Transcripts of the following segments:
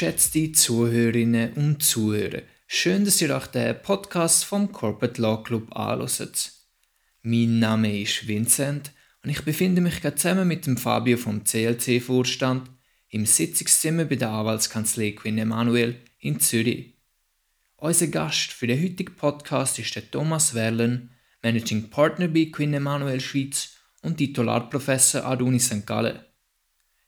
Geschätzte Zuhörerinnen und Zuhörer, schön, dass ihr euch den Podcast vom Corporate Law Club anhört. Mein Name ist Vincent und ich befinde mich gerade zusammen mit dem Fabio vom CLC-Vorstand im Sitzungszimmer bei der Anwaltskanzlei Quinn Emanuel in Zürich. Unser Gast für den heutigen Podcast ist der Thomas Werlen, Managing Partner bei Quinn Emanuel Schweiz und Titularprofessor an der Uni St. Gallen.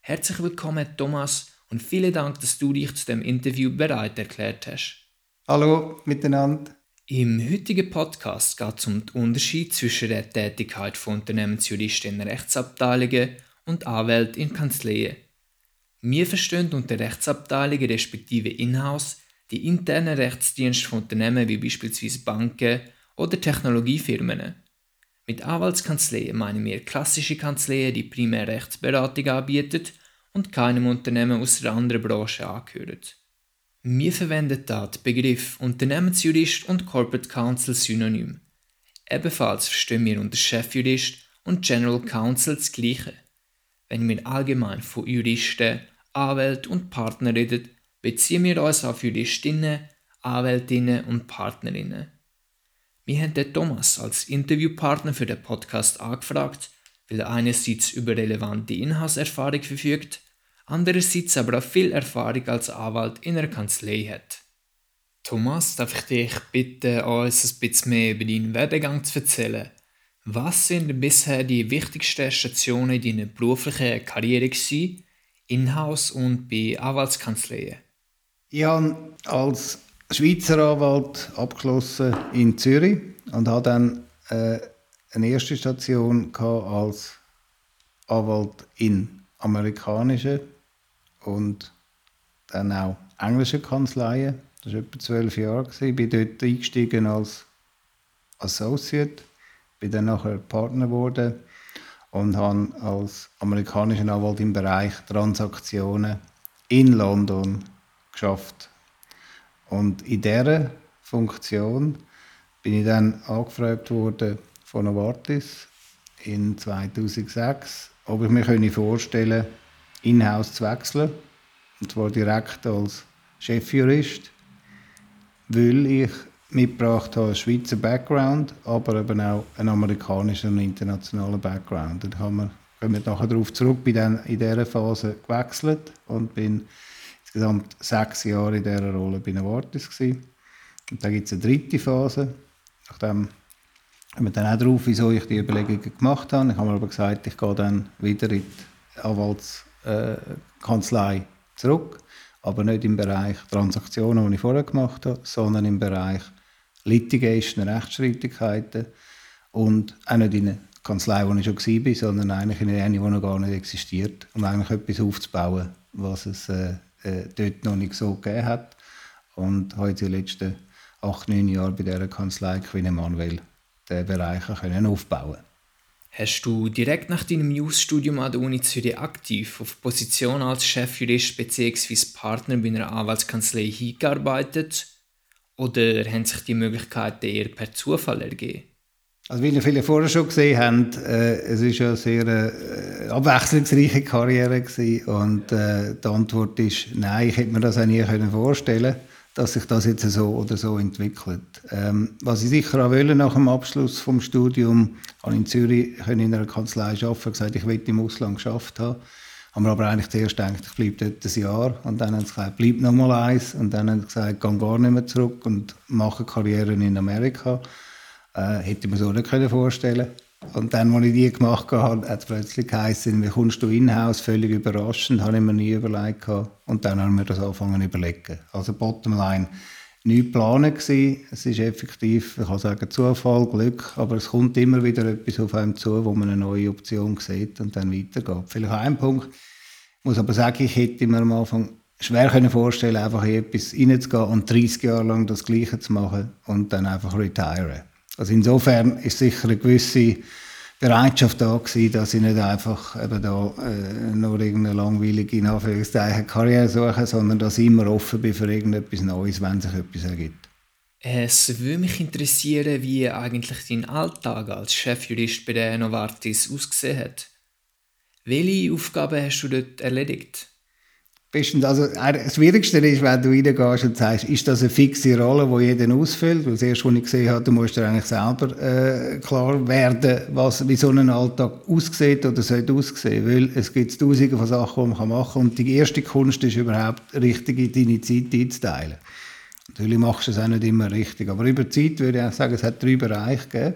Herzlich willkommen, Thomas, und vielen Dank, dass du dich zu dem Interview bereit erklärt hast. Hallo miteinander. Im heutigen Podcast geht es um den Unterschied zwischen der Tätigkeit von Unternehmensjuristen in Rechtsabteilungen und Anwälten in Kanzleien. Wir verstehen unter Rechtsabteilungen respektive Inhouse die internen Rechtsdienste von Unternehmen wie beispielsweise Banken oder Technologiefirmen. Mit Anwaltskanzleien meinen wir klassische Kanzleien, die primär Rechtsberatung anbieten und keinem Unternehmen aus einer anderen Branche angehören. Wir verwenden da die Begriffe Unternehmensjurist und Corporate Counsel synonym. Ebenfalls verstehen wir unter Chefjurist und General Counsel das Gleiche. Wenn wir allgemein von Juristen, Anwälten und Partnern reden, beziehen wir uns auf Juristinnen, Anwältinnen und Partnerinnen. Wir haben den Thomas als Interviewpartner für den Podcast angefragt, weil er einerseits über relevante Inhaltserfahrung verfügt, andererseits aber auch viel Erfahrung als Anwalt in einer Kanzlei hat. Thomas, darf ich dich bitten, uns ein bisschen mehr über deinen Werdegang zu erzählen? Was sind bisher die wichtigsten Stationen in deiner beruflichen Karriere gewesen, in-house und bei Anwaltskanzleien? Ich habe als Schweizer Anwalt abgeschlossen in Zürich und habe dann äh, eine erste Station als Anwalt in amerikanischen und dann auch englischen Kanzleien. Das war etwa zwölf Jahre. Ich bin dort eingestiegen als Associate, bin dann nachher Partner geworden und habe als amerikanischer Anwalt im Bereich Transaktionen in London geschafft. Und in dieser Funktion bin ich dann angefragt worden von Novartis in 2006, ob ich mir vorstellen könnte, in-house zu wechseln. Und zwar direkt als Chefjurist, weil ich mitgebracht habe einen Schweizer Background, aber eben auch einen amerikanischen und internationalen Background. Da kommen wir nachher darauf zurück, bin dann in dieser Phase gewechselt und bin insgesamt sechs Jahre in dieser Rolle bei Novartis gewesen. Und dann gibt es eine dritte Phase. Nachdem kommen wir dann auch darauf, wieso ich die Überlegungen gemacht habe. Ich habe mir aber gesagt, ich gehe dann wieder in die Anwaltskanzlei zurück, aber nicht im Bereich Transaktionen, die ich vorher gemacht habe, sondern im Bereich Litigation, Rechtsstreitigkeiten und auch nicht in einer Kanzlei, wo ich schon war, sondern eigentlich in einer, die noch gar nicht existiert, um eigentlich etwas aufzubauen, was es äh, äh, dort noch nicht so gegeben hat. Und habe jetzt in den letzten acht, neun Jahren bei dieser Kanzlei Quinn Emanuel diesen Bereich können aufbauen Hast du direkt nach deinem News-Studium an der Uni Zürich aktiv auf Position als Chefjurist bzw. Partner bei einer Anwaltskanzlei hingearbeitet? Oder haben sich die Möglichkeiten eher per Zufall ergeben? Also wie viele vorher schon gesehen habt, äh, es ist ja eine sehr äh, abwechslungsreiche Karriere gewesen. und äh, die Antwort ist nein, ich hätte mir das auch nie können vorstellen dass sich das jetzt so oder so entwickelt. Ähm, was ich sicher auch wollte nach dem Abschluss vom Studium, habe in Zürich in einer Kanzlei arbeiten, gesagt, ich will im Ausland geschafft haben. Haben wir aber eigentlich zuerst gedacht, ich bleibe dort ein Jahr. Und dann haben sie gesagt, bleib noch mal eins. Und dann haben sie gesagt, geh gar nicht mehr zurück und mache Karriere in Amerika. Äh, hätte ich mir so nicht vorstellen Und dann, als ich die gemacht habe, hat es plötzlich geheißen, wie kommst du in-house? Völlig überraschend, habe ich mir nie überlegt. Und dann haben wir das angefangen zu überlegen. Also Bottomline, nicht geplant gewesen. Es ist effektiv, ich kann sagen, Zufall, Glück, aber es kommt immer wieder etwas auf einem zu, wo man eine neue Option sieht und dann weitergeht. Vielleicht ein Punkt, ich muss aber sagen, ich hätte mir am Anfang schwer können vorstellen, einfach in etwas reinzugehen und 30 Jahre lang das Gleiche zu machen und dann einfach retire. Also insofern ist sicher eine gewisse Bereitschaft da gewesen, dass ich nicht einfach eben da äh, nur irgendeine langweilige in Anführungszeichen Karriere suche, sondern dass ich immer offen bin für irgendetwas Neues, wenn sich etwas ergibt. Es würde mich interessieren, wie eigentlich dein Alltag als Chefjurist bei der Novartis ausgesehen hat. Welche Aufgaben hast du dort erledigt? Bestens, also das Schwierigste ist, wenn du reingehst und sagst, ist das eine fixe Rolle, die jeder ausfüllt? Weil das erste, was ich gesehen habe, du musst dir eigentlich selber äh, klar werden, was, wie so ein Alltag aussieht oder sollte aussehen. Weil es gibt tausende von Sachen, die man machen kann. Und die erste Kunst ist überhaupt, richtig in deine Zeit einzuteilen. Natürlich machst du es auch nicht immer richtig. Aber über die Zeit würde ich sagen, es hat drei Bereiche gegeben.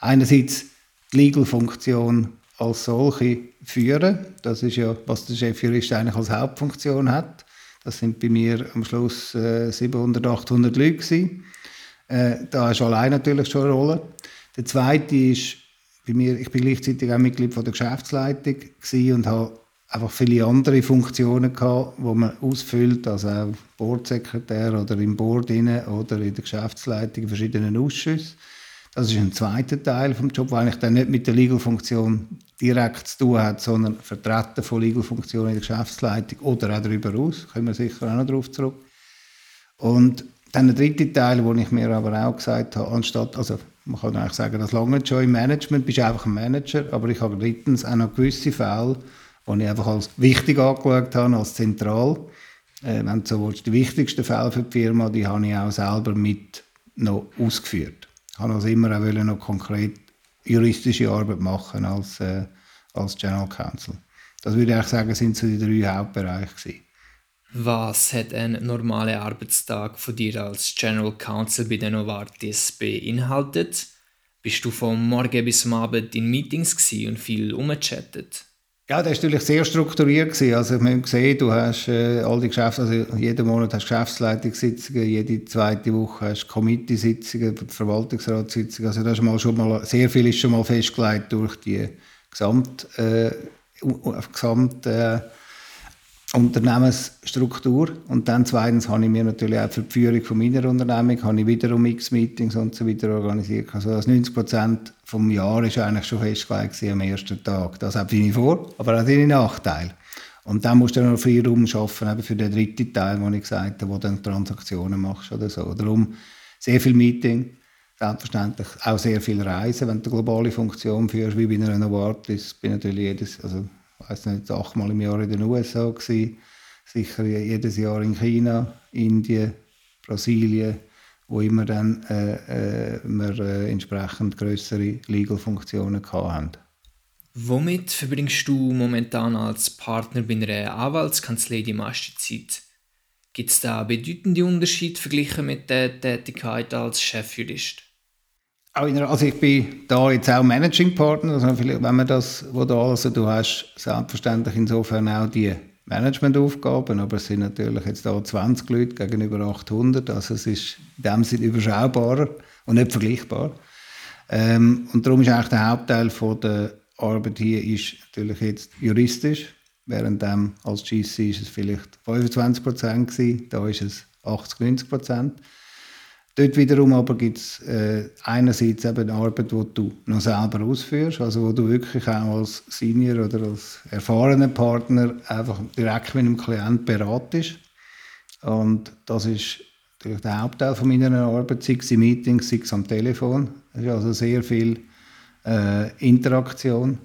Einerseits die Legal-Funktion als solche führen. Das ist ja, was der Chefjurist eigentlich als Hauptfunktion hat. Das sind bei mir am Schluss äh, 700, 800 Leute gewesen. Äh, da ist allein natürlich schon eine Rolle. Der zweite ist bei mir, ich bin gleichzeitig auch Mitglied von der Geschäftsleitung und habe einfach viele andere Funktionen gehabt, die man ausfüllt, also auch Boardsekretär oder im Board oder in der Geschäftsleitung in verschiedenen Ausschüssen. Das ist ein zweiter Teil vom Job, weil ich dann nicht mit der Legal-Funktion direkt zu tun hat, sondern Vertreten von Legal-Funktionen in der Geschäftsleitung oder auch darüber aus. Da kommen wir sicher auch noch darauf zurück. Und dann der dritte Teil, wo ich mir aber auch gesagt habe, anstatt, also man kann eigentlich sagen, das lange schon im Management, bist du einfach ein Manager, aber ich habe drittens auch noch gewisse Fälle, die ich einfach als wichtig angeschaut habe, als zentral. Äh, wenn du so willst, die wichtigsten Fälle für die Firma, die habe ich auch selber mit noch ausgeführt habe also immer auch noch konkret juristische Arbeit machen als, äh, als General Counsel. Das würde ich sagen, sind so die drei Hauptbereiche gewesen. Was hat ein normaler Arbeitstag von dir als General Counsel bei der Novartis beinhaltet? Bist du vom Morgen bis zum Abend in Meetings und viel umgechattet? Ja, das war natürlich sehr strukturiert. Also, wir haben gesehen, du hast äh, all die Geschäfte, also jeden Monat hast Geschäftsleitungssitzungen, jede zweite Woche hast Committee-Sitzungen, Verwaltungsratssitzungen. Also, das ist mal schon mal, sehr viel ist schon mal festgelegt durch die Gesamt, äh, Gesamt äh, Unternehmensstruktur. Und dann zweitens habe ich mir natürlich auch für die Führung von meiner Unternehmung habe ich wiederum X-Meetings und so weiter organisiert. Also das 90 Prozent vom Jahr ist eigentlich schon festgelegt am ersten Tag. Das hat seine Vor-, aber auch seine Nachteile. Und dann musst du noch Freiraum schaffen eben für den dritten Teil, den ich gesagt habe, wo du dann Transaktionen machst oder so. Darum sehr viel Meeting, selbstverständlich auch sehr viel Reisen, wenn du eine globale Funktion führst, wie bei einer Novartis, bin natürlich jedes, also weiß nicht, achtmal im Jahr in den USA gewesen, sicher jedes Jahr in China, Indien, Brasilien, wo immer dann äh, äh, wir äh, entsprechend größere Legal-Funktionen hatten. Womit verbringst du momentan als Partner bei einer Anwaltskanzlei die meiste Zeit? Gibt es da bedeutende Unterschiede verglichen mit der Tätigkeit als Chefjurist? Also ich bin da jetzt auch Managing Partner, also wenn man das, wo da also du hast selbstverständlich insofern auch die Managementaufgaben, aber es sind natürlich jetzt da 20 Leute gegenüber 800, also es ist in dem Sinne überschaubarer und nicht vergleichbar. Ähm, und darum ist eigentlich der Hauptteil von der Arbeit hier ist natürlich jetzt juristisch, während dem als GC ist es vielleicht 25 Prozent gewesen, da ist es 80, 90 Prozent. Dort wiederum aber gibt es äh, einerseits eben Arbeit, die du noch selber ausführst, also wo du wirklich auch als Senior oder als erfahrener Partner einfach direkt mit dem Klienten beratest. Und das ist natürlich der Hauptteil von meiner Arbeit, sei es in Meetings, sei es am Telefon. Es ist also sehr viel äh, Interaktion.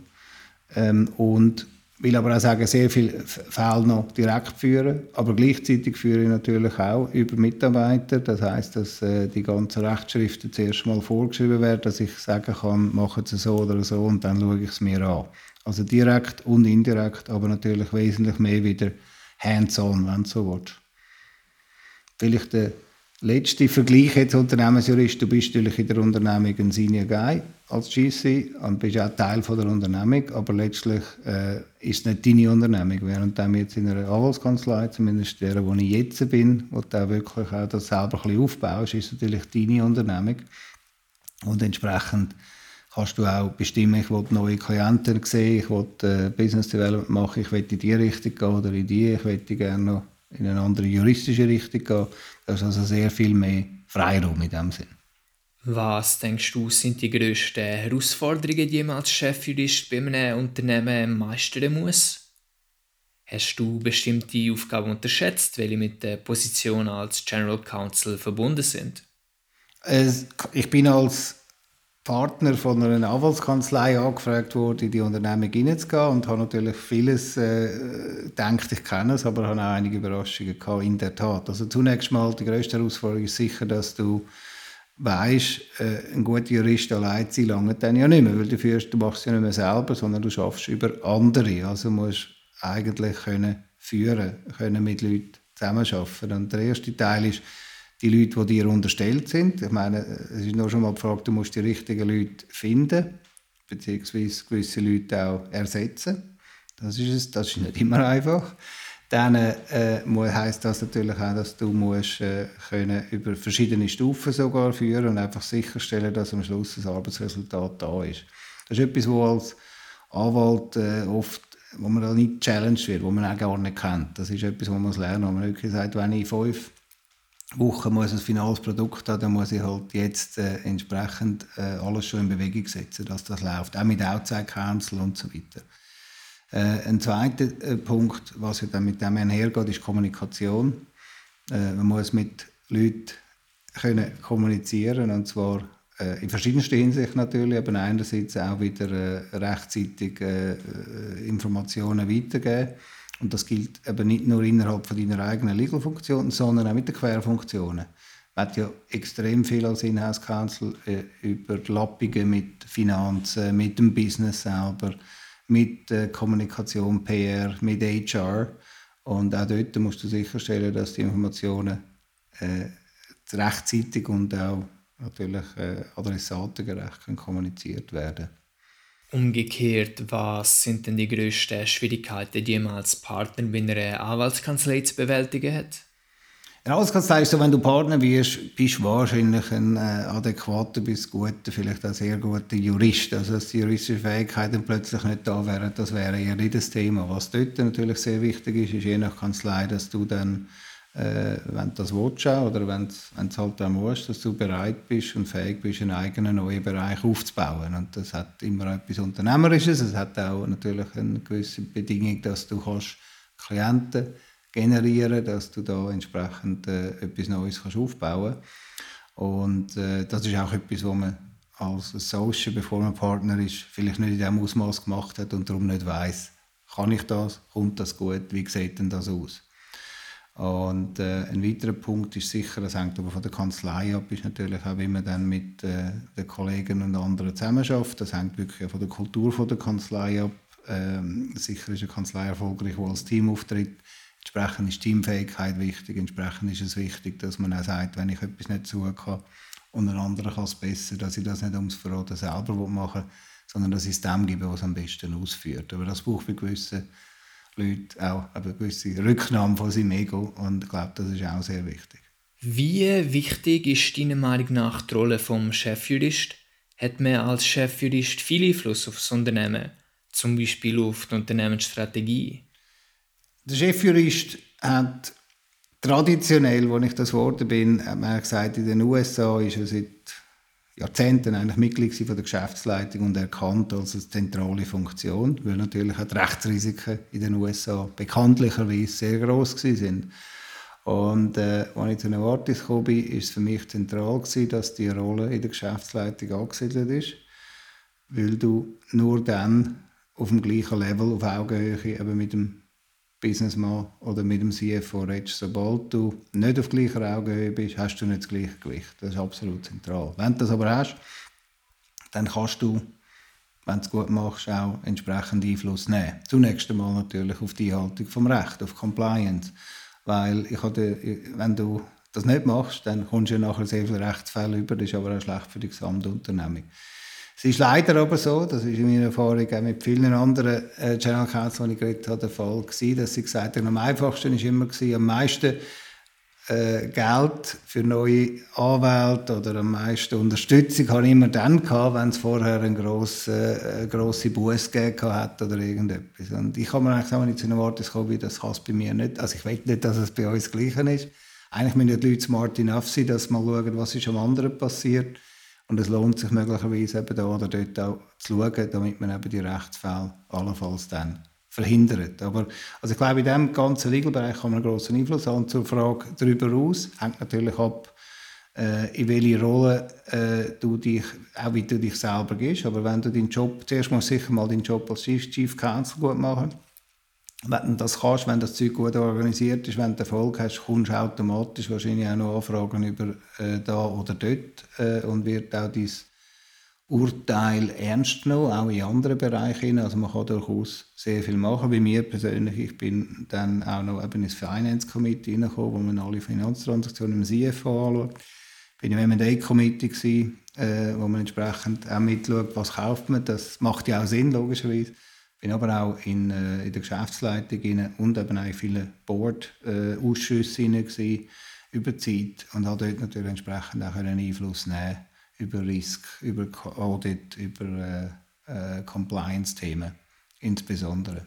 Ähm, und will aber auch sagen, sehr viele Fälle noch direkt führen, aber gleichzeitig führe ich natürlich auch über Mitarbeiter. Das heißt, dass äh, die ganzen Rechtsschriften zuerst mal vorgeschrieben werden, dass ich sagen kann, machen Sie so oder so und dann schaue ich es mir an. Also direkt und indirekt, aber natürlich wesentlich mehr wieder hands-on, wenn du so willst. Vielleicht der letzte Vergleich jetzt Unternehmensjurist, du bist natürlich in der Unternehmung ein Senior Guy als GC und bist auch Teil von der Unternehmung, aber letztlich äh, ist es nicht deine Unternehmung. Während du jetzt in einer Anwaltskanzlei, zumindest der, wo ich jetzt bin, wo du auch wirklich auch das selber ein bisschen aufbaust, ist natürlich deine Unternehmung. Und entsprechend kannst du auch bestimmen, ich will neue Klienten sehen, ich will äh, Business Development machen, ich will in die Richtung gehen oder in die, ich will gerne noch in eine andere juristische Richtung gehen. Da ist also sehr viel mehr Freiraum in dem Sinn. Was denkst du, sind die grössten Herausforderungen, die man als Chefjurist bei einem Unternehmen meistern muss? Hast du bestimmte Aufgaben unterschätzt, welche mit der Position als General Counsel verbunden sind? Ich bin als Partner von einer Anwaltskanzlei angefragt wurde, in die Unternehmung hineinzugehen und habe natürlich vieles äh, gedacht, ich kenne es, aber habe auch einige Überraschungen gehabt, in der Tat. Also zunächst mal, die grösste Herausforderung ist sicher, dass du weißt, äh, ein guter Jurist allein zu lange dann ja nicht mehr, weil du, führst, du machst es ja nicht mehr selber, sondern du schaffst über andere. Also musst eigentlich können führen, können mit Leuten zusammenarbeiten. Und der erste Teil ist, die Leute, die dir unterstellt sind. Ich meine, es ist nur schon mal die Frage, du musst die richtigen Leute finden, beziehungsweise gewisse Leute auch ersetzen. Das ist, es, das ist nicht immer einfach. Dann äh, heisst das natürlich auch, dass du musst, äh, können über verschiedene Stufen sogar führen und einfach sicherstellen, dass am Schluss ein Arbeitsresultat da ist. Das ist etwas, wo als Anwalt äh, oft wo man nicht challenged wird, wo man auch gar nicht kennt. Das ist etwas, was man lernen muss. Wo man wirklich sagt, wenn ich fünf Wochen muss ein finales Produkt haben, dann muss ich halt jetzt äh, entsprechend äh, alles schon in Bewegung setzen, dass das läuft. Auch mit Outside Council und so weiter. Äh, ein zweiter äh, Punkt, was ja dann mit dem einhergeht, ist Kommunikation. Äh, man muss mit Leuten können kommunizieren und zwar äh, in verschiedenster Hinsicht natürlich, aber einerseits auch wieder rechtzeitig Informationen weitergeben und das gilt eben nicht nur innerhalb von deiner eigenen Legal-Funktion, sondern auch mit den Querfunktionen. Man hat ja extrem viel als Inhouse Counsel äh, Überlappungen mit Finanzen, mit dem Business selber, mit äh, Kommunikation, PR, mit HR. Und auch dort musst du sicherstellen, dass die Informationen äh, rechtzeitig und auch natürlich äh, adressatengerecht kommuniziert werden Umgekehrt, was sind denn die größten Schwierigkeiten, die man als Partner bei einer Anwaltskanzlei zu bewältigen hat? Eine Anwaltskanzlei ist so, wenn du Partner bist, bist du wahrscheinlich ein äh, adäquater bis guter, vielleicht auch sehr guter Jurist. Also dass die juristischen Fähigkeiten plötzlich nicht da wären, das wäre eher nicht das Thema. Was dort natürlich sehr wichtig ist, ist je nach Kanzlei, dass du dann äh, wenn du das willst oder wenn du halt auch musst, dass du bereit bist und fähig bist, einen eigenen neuen Bereich aufzubauen. Und das hat immer etwas Unternehmerisches. Es hat auch natürlich eine gewisse Bedingung, dass du kannst Klienten generieren dass du da entsprechend äh, etwas Neues kannst aufbauen Und äh, das ist auch etwas, was man als Social, bevor man Partner ist, vielleicht nicht in diesem Ausmaß gemacht hat und darum nicht weiß, kann ich das, kommt das gut, wie sieht denn das aus? Und äh, ein weiterer Punkt ist sicher, das hängt aber von der Kanzlei ab, ist natürlich auch, wie man dann mit äh, den Kollegen und anderen zusammenarbeitet. Das hängt wirklich von der Kultur von der Kanzlei ab. Ähm, sicher ist eine Kanzlei erfolgreich, die als Team auftritt. Entsprechend ist Teamfähigkeit wichtig. Entsprechend ist es wichtig, dass man auch sagt, wenn ich etwas nicht kann und ein anderer kann es besser, dass ich das nicht ums Verraten selber machen sondern dass ich es dem gebe, was am besten ausführt. Aber das braucht bei gewissen Leute auch eine gewisse Rücknahme von seinem Ego und ich glaube, das ist auch sehr wichtig. Wie wichtig ist deiner Meinung nach die Rolle des Chefjurist? Hat man als Chefjurist viel Einfluss auf das Unternehmen, zum Beispiel auf die Unternehmensstrategie? Der Chefjurist hat traditionell, als ich das geworden bin, hat man gesagt, in den USA ist er seit Jahrzehnten eigentlich Mitglied von der Geschäftsleitung und erkannt als eine zentrale Funktion, weil natürlich auch die Rechtsrisiken in den USA bekanntlicherweise sehr groß sind. Und äh, als ich zu Novartis gekommen bin, ist es für mich zentral gewesen, dass die Rolle in der Geschäftsleitung angesiedelt ist, weil du nur dann auf dem gleichen Level, auf Augenhöhe eben mit dem Businessman oder mit dem CFO redest. Sobald du nicht auf gleicher Augenhöhe bist, hast du nicht das gleiche Gewicht. Das ist absolut zentral. Wenn du das aber hast, dann kannst du, wenn du es gut machst, auch entsprechend Einfluss nehmen. Zunächst einmal natürlich auf die Haltung vom Recht, auf Compliance. Weil ich hatte, wenn du das nicht machst, dann kommst du ja nachher sehr viele Rechtsfälle über. Das ist aber auch schlecht für die gesamte Unternehmung. Es ist leider aber so, das ist in meiner Erfahrung auch mit vielen anderen äh, General Counsel, die ich geredet habe, der Fall gewesen, dass sie gesagt haben, am einfachsten war immer gewesen, am meisten äh, Geld für neue Anwälte oder am meisten Unterstützung habe ich immer dann gehabt, wenn es vorher eine grosse, äh, grosse Buße gegeben hat oder irgendetwas. Und ich habe mir eigentlich wenn ich zu einem Wort gekommen das kann es bei mir nicht. Also ich weiß nicht, dass es bei uns das Gleiche ist. Eigentlich müssen die Leute smart enough sein, dass sie mal schauen, was ist am anderen passiert und es lohnt sich möglicherweise eben da oder dort auch zu schauen, damit man eben die Rechtsfälle allenfalls dann verhindert. Aber also ich glaube, in diesem ganzen Legal-Bereich kann man einen grossen Einfluss haben. Zur Frage darüber aus hängt natürlich ab, äh, in welche Rolle äh, du dich, auch wie du dich selber gehst. Aber wenn du deinen Job, zuerst musst du sicher mal deinen Job als Chief, Chief Counsel gut machen. Wenn du das kannst, wenn das Zeug gut organisiert ist, wenn du Erfolg hast, kommst du automatisch wahrscheinlich auch noch Anfragen über äh, da oder dort äh, und wird auch dein Urteil ernst genommen, auch in anderen Bereichen. Also man kann durchaus sehr viel machen. Bei mir persönlich, ich bin dann auch noch eben ins Finance Committee reingekommen, wo man alle Finanztransaktionen im CFO anschaut bin ich im M&A-Committee äh, wo man entsprechend auch mitschaut, was kauft man. Das macht ja auch Sinn, logischerweise. Bin aber auch in, äh, in der Geschäftsleitung und eben auch in vielen Board-Ausschüssen äh, über Zeit und habe dort natürlich entsprechend auch einen Einfluss nehmen über Risk, über Audit, über äh, äh, Compliance-Themen insbesondere.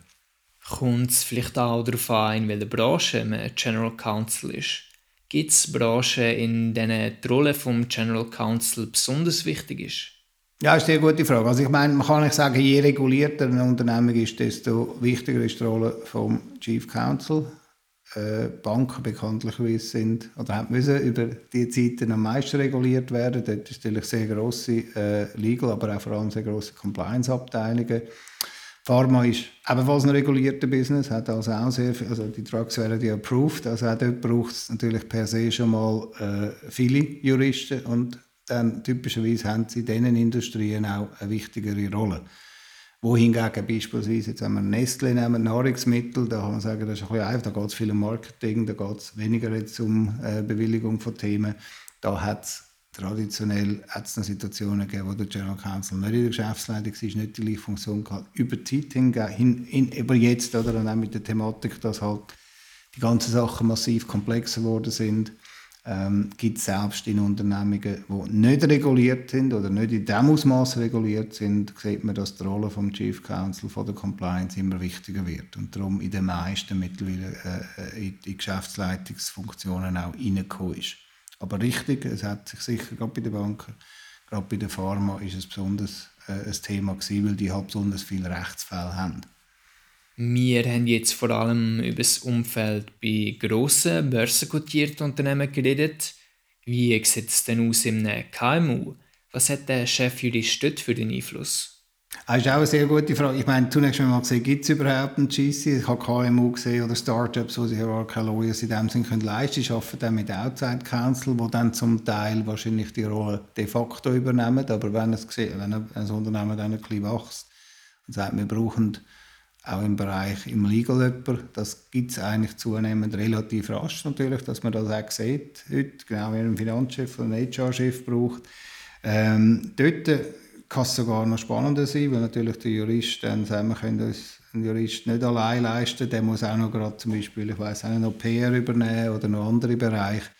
Kommt es vielleicht auch darauf an, in welcher Branche man General Counsel ist? Gibt es Branchen, in denen die Rolle des General Counsel besonders wichtig ist? Ja, ist eine gute Frage. Also ich meine, man kann nicht sagen, je regulierter eine Unternehmung ist, desto wichtiger ist die Rolle des Chief Counsel. Äh, Banken bekanntlicherweise sind oder haben müssen über die Zeiten am meisten reguliert werden. Dort ist natürlich sehr grosse äh, Legal, aber auch vor allem sehr grosse Compliance-Abteilungen. Pharma ist ebenfalls ein regulierter Business, hat also auch sehr viel, also die Drugs werden ja approved, also auch dort braucht es natürlich per se schon mal äh, viele Juristen und dann typischerweise haben sie in diesen Industrien auch eine wichtigere Rolle. Wohingegen beispielsweise, jetzt haben wir Nestle nehmen, Nahrungsmittel, da kann man sagen, das ist ein bisschen einfach, da geht es viel um Marketing, da geht es weniger jetzt um äh, Bewilligung von Themen. Da hat es Traditionell hat es Situationen gegeben, wo der General Counsel nicht in der Geschäftsleitung war, nicht die gleiche Funktion gehabt. Über die Zeit hingegen, hin, hin, über jetzt, oder, und auch mit der Thematik, dass halt die ganzen Sachen massiv komplexer geworden sind, ähm, gibt es selbst in Unternehmungen, die nicht reguliert sind oder nicht in dem Ausmaß reguliert sind, sieht man, dass die Rolle vom Chief Counsel von der Compliance immer wichtiger wird und darum in den meisten mittlerweile äh, in die Geschäftsleitungsfunktionen auch reingekommen ist. Aber richtig, es hat sich sicher, gerade bei den Banken, gerade bei der Pharma, ist es besonders äh, ein Thema gewesen, weil die halt besonders viele Rechtsfälle haben. Wir haben jetzt vor allem über das Umfeld bei grossen, börsenkotierten Unternehmen geredet. Wie sieht es denn aus im KMU? Was hat der Chefjurist dort für den Einfluss? Das ist auch eine sehr gute Frage. Ich meine, zunächst einmal gesehen, gibt es überhaupt einen GC? Ich habe KMU gesehen oder Startups, die sich ja keine Lawyers in dem Sinne können leisten können. arbeiten dann mit Outside Counsel, die dann zum Teil wahrscheinlich die Rolle de facto übernehmen. Aber wenn, es, wenn ein Unternehmen dann ein bisschen wächst und sagt, wir brauchen auch im Bereich im Legal jemanden, das gibt es eigentlich zunehmend relativ rasch natürlich, dass man das auch sieht heute, genau wie ein Finanzchef oder einen HR-Chef braucht. Ähm, dort kann es sogar noch spannender sein, weil natürlich der Jurist dann sagen, wir können uns einen Jurist nicht allein leisten, der muss auch noch gerade zum Beispiel, ich weiß auch noch PR übernehmen oder noch andere Bereiche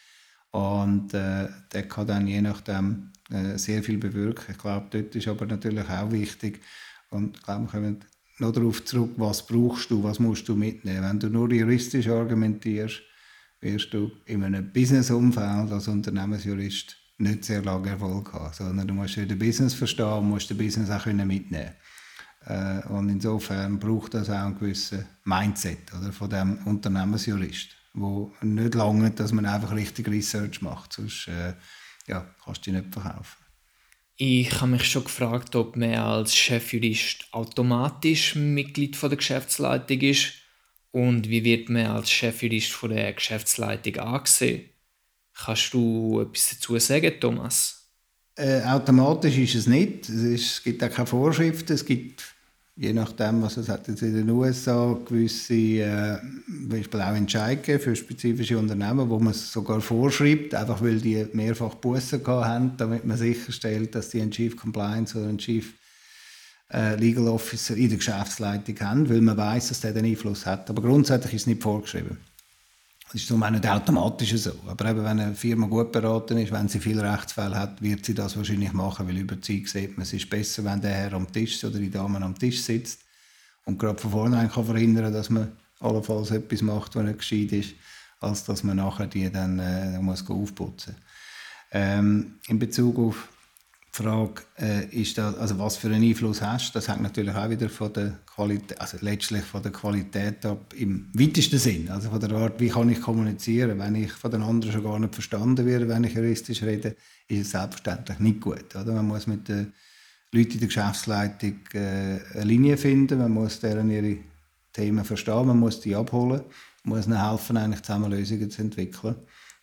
und äh, der kann dann je nachdem äh, sehr viel bewirken. Ich glaube, dort ist aber natürlich auch wichtig und ich glaube, wir kommen noch darauf zurück, was brauchst du, was musst du mitnehmen. Wenn du nur juristisch argumentierst, wirst du in einem Businessumfeld als Unternehmensjurist nicht sehr lange Erfolg haben, sondern du musst den Business verstehen und musst den Business auch mitnehmen äh, Und insofern braucht das auch ein gewisses Mindset oder, von dem Unternehmensjurist, wo nicht lange, dass man einfach richtig Research macht, sonst äh, ja, kannst du dich nicht verkaufen. Ich habe mich schon gefragt, ob man als Chefjurist automatisch Mitglied von der Geschäftsleitung ist und wie wird man als Chefjurist von der Geschäftsleitung angesehen. Kannst du etwas dazu sagen, Thomas? Äh, automatisch ist es nicht. Es, ist, es, gibt auch keine Vorschriften. Es gibt, je nachdem, was es hat jetzt in den USA, gewisse äh, Beispiel auch Entscheidungen für spezifische Unternehmen, wo man es sogar vorschreibt, einfach weil die mehrfach Bussen haben, damit man sicherstellt, dass die einen Chief Compliance oder einen Chief äh, Legal Officer in der Geschäftsleitung haben, weil man weiß, dass der den Einfluss hat. Aber grundsätzlich ist es nicht vorgeschrieben. Das ist auch nicht automatisch so. Aber eben, wenn eine Firma gut beraten ist, wenn sie viele Rechtsfälle hat, wird sie das wahrscheinlich machen, weil über Zeit sieht man, es ist besser, wenn der Herr am Tisch oder die Dame am Tisch sitzt und gerade von vornherein kann verhindern, dass man allenfalls etwas macht, was nicht gescheit ist, als dass man nachher die dann äh, muss aufputzen ähm, In Bezug auf die Frage äh, ist da, also was für einen Einfluss hast, das hängt natürlich auch wieder von der Qualität, also letztlich von der Qualität ab im weitesten Sinn, also von der Art, wie kann ich kommunizieren, wenn ich von den anderen schon gar nicht verstanden werde, wenn ich juristisch rede, ist es selbstverständlich nicht gut, oder? Man muss mit den Leuten in der Geschäftsleitung äh, eine Linie finden, man muss deren ihre Themen verstehen, man muss die abholen, man muss ihnen helfen, eigentlich zusammen Lösungen zu entwickeln.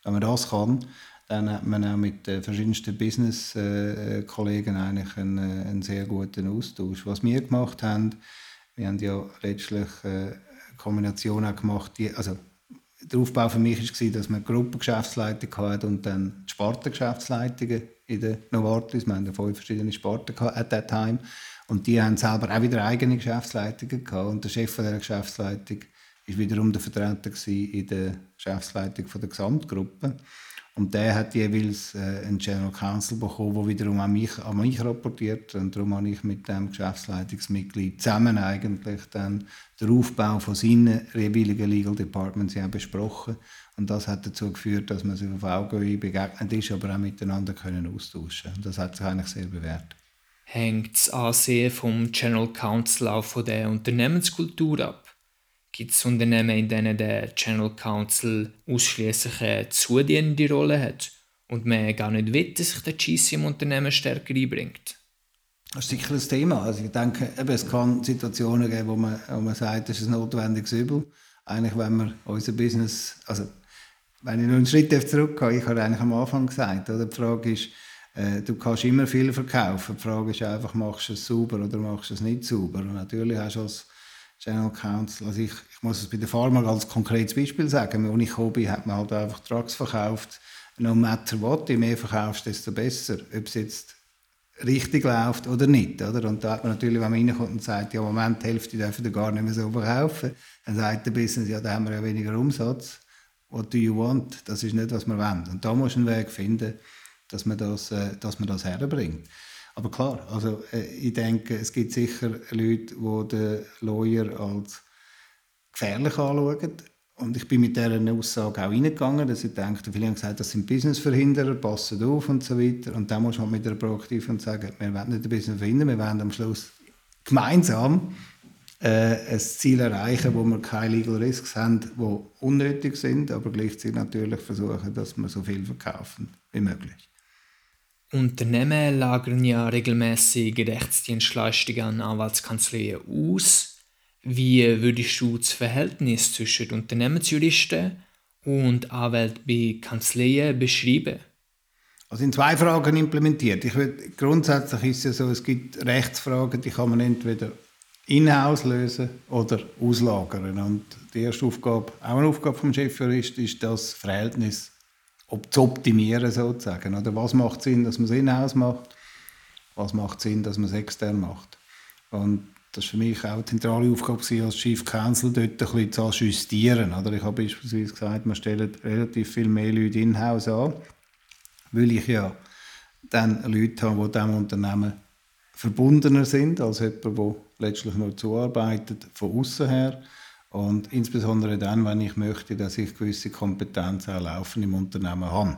Wenn man das kann, dann hat man auch mit äh, verschiedensten Business-Kollegen eigentlich einen, einen, sehr guten Austausch. Was wir gemacht haben, wir haben ja letztlich äh, eine Kombination gemacht, die, also der Aufbau für mich war, dass man Gruppengeschäftsleitung hatte und dann die Spartengeschäftsleitungen in der Novartis. Wir hatten fünf verschiedene Sparten at that time. Und die haben selber auch wieder eigene Geschäftsleitungen gehabt. Und der Chef von dieser Geschäftsleitung war wiederum der Vertreter in der Geschäftsleitung der Gesamtgruppe. Und der hat jeweils äh, einen General Counsel bekommen, der wiederum an mich, an mich rapportiert. Und darum habe ich mit dem Geschäftsleitungsmitglied zusammen eigentlich dann den Aufbau von seinen jeweiligen Legal Departments ja besprochen. Und das hat dazu geführt, dass man sich auf Augenhöhe begegnet ist, aber auch miteinander können austauschen können. Das hat sich eigentlich sehr bewährt. Hängt das Ansehen vom General Counsel auch von der Unternehmenskultur ab? Gibt es Unternehmen, in denen der General Counsel ausschließlich eine zudienende Rolle hat und man gar nicht will, dass sich der GC im Unternehmen stärker einbringt? Das ist sicher ein Thema. Also ich denke, eben, es kann Situationen geben, wo man, wo man sagt, das ist ein notwendiges Übel. Eigentlich, wenn wir unser Business, also wenn ich noch einen Schritt zurückgehe, ich habe eigentlich am Anfang gesagt, oder? die Frage ist, äh, du kannst immer viel verkaufen. Die Frage ist einfach, machst du es sauber oder machst du es nicht sauber? Und natürlich hast du als General Counsel. Also ich, ich muss es bei der Pharma als konkretes Beispiel sagen. Als ich bin, hat man halt einfach Drugs verkauft. No matter what, je mehr verkaufst, desto besser. Ob es jetzt richtig läuft oder nicht. Oder? Und da hat man natürlich, wenn man reinkommt und sagt, ja, Moment, die Hälfte dürfen wir gar nicht mehr so verkaufen, dann sagt der Business, ja, da haben wir ja weniger Umsatz. What do you want? Das ist nicht, was wir wollen. Und da muss man einen Weg finden, dass man das, äh, dass man das herbringt. Aber klar, also äh, ich denke, es gibt sicher Leute, die den Lawyer als gefährlich anschauen. Und ich bin mit dieser Aussage auch reingegangen, dass ich denke, viele haben gesagt, das sind Businessverhinderer, passen auf und so weiter. Und dann muss man mit einer proaktiv und sagen, wir wollen nicht ein Business verhindern, wir wollen am Schluss gemeinsam äh, ein Ziel erreichen, wo wir keine Legal Risks haben, die unnötig sind, aber gleichzeitig natürlich versuchen, dass wir so viel verkaufen wie möglich. Unternehmen lagern ja regelmäßig Rechtsdienstleistungen an Anwaltskanzleien aus. Wie würdest du das Verhältnis zwischen Unternehmensjuristen und Anwälten bei Kanzleien beschreiben? Also in zwei Fragen implementiert. Ich würde, grundsätzlich ist es ja so, es gibt Rechtsfragen, die kann man entweder in-house lösen oder auslagern. Und die erste Aufgabe, auch eine Aufgabe vom Chefjurist, ist das Verhältnis zu optimieren sozusagen. Oder was macht Sinn, dass man es in-house macht? Was macht Sinn, dass man es extern macht? Und das war für mich auch eine zentrale Aufgabe als Chief Counsel, dort ein bisschen zu justieren. Oder ich habe beispielsweise gesagt, man stellt relativ viel mehr Leute in-house an, weil ich ja dann Leute habe, die diesem Unternehmen verbundener sind als jemand, der letztlich nur zuarbeitet von außen her und insbesondere dann, wenn ich möchte, dass ich gewisse Kompetenzen auch laufen im Unternehmen habe.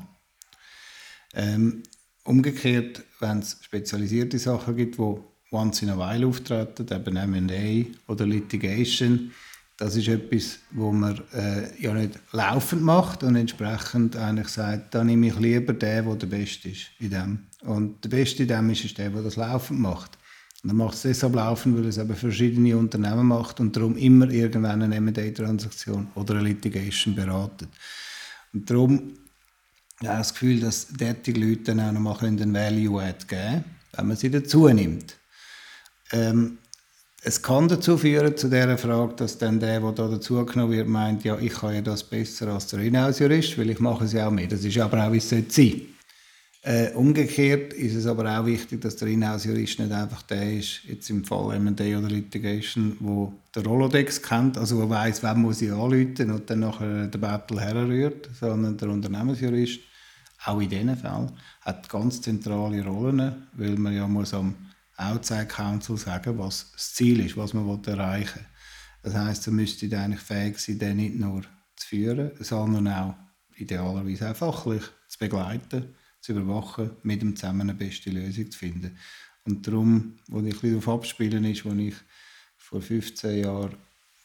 Ähm, umgekehrt, wenn es spezialisierte Sachen gibt, wo once in a while auftreten, eben M&A oder Litigation, das ist etwas, wo man äh, ja nicht laufend macht und entsprechend eigentlich sagt, da nehme ich lieber den, der der Beste ist in dem. Und der Beste in dem ist, ist der, der das laufend macht. Und dann macht es deshalb laufen, weil es eben verschiedene Unternehmen macht und darum immer irgendwann eine M&A-Transaktion oder eine Litigation beratet. Und darum ja, das Gefühl, dass derartige Leute dann auch noch mal den Value-Add geben wenn man sie dazu nimmt. Ähm, es kann dazu führen, zu dieser Frage, dass dann der, der da dazugenommen wird, meint, ja, ich kann ja das besser als der Inhouse-Jurist, weil ich mache es ja auch mehr. Das ist aber auch, wie es sein sollte. Äh, umgekehrt ist es aber auch wichtig, dass der Inhouse-Jurist nicht einfach der ist, jetzt im Fall M&A oder Litigation, wo der Rolodex kennt, also wo weiß, wen muss ich anrufen und dann nachher den Battle herrührt, sondern der Unternehmensjurist, auch in diesen Fällen, hat ganz zentrale Rollen, weil man ja muss am Outside Council sagen, was das Ziel ist, was man erreichen will. Das heißt, er müsste eigentlich fähig sein, den nicht nur zu führen, sondern auch idealerweise auch fachlich zu begleiten zu überwachen, mit dem zusammen eine beste Lösung zu finden. Und darum, wo ich ein darauf abspielen ist, wo ich vor 15 Jahren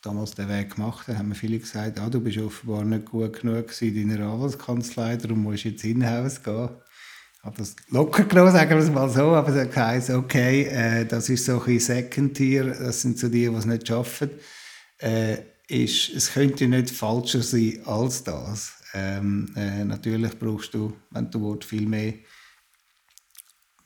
damals den Weg gemacht habe, haben mir viele gesagt, ah, du bist offenbar nicht gut genug in deiner Anwaltskanzlei, darum musst du jetzt in-house gehen. Ich habe das locker genommen, sagen wir es mal so, aber es heisst, okay, äh, das ist so ein Second Tier, das sind so die, die es nicht schaffen. Äh, ist, es könnte nicht falscher sein als das. Ähm, äh, natürlich brauchst du, wenn du willst, viel mehr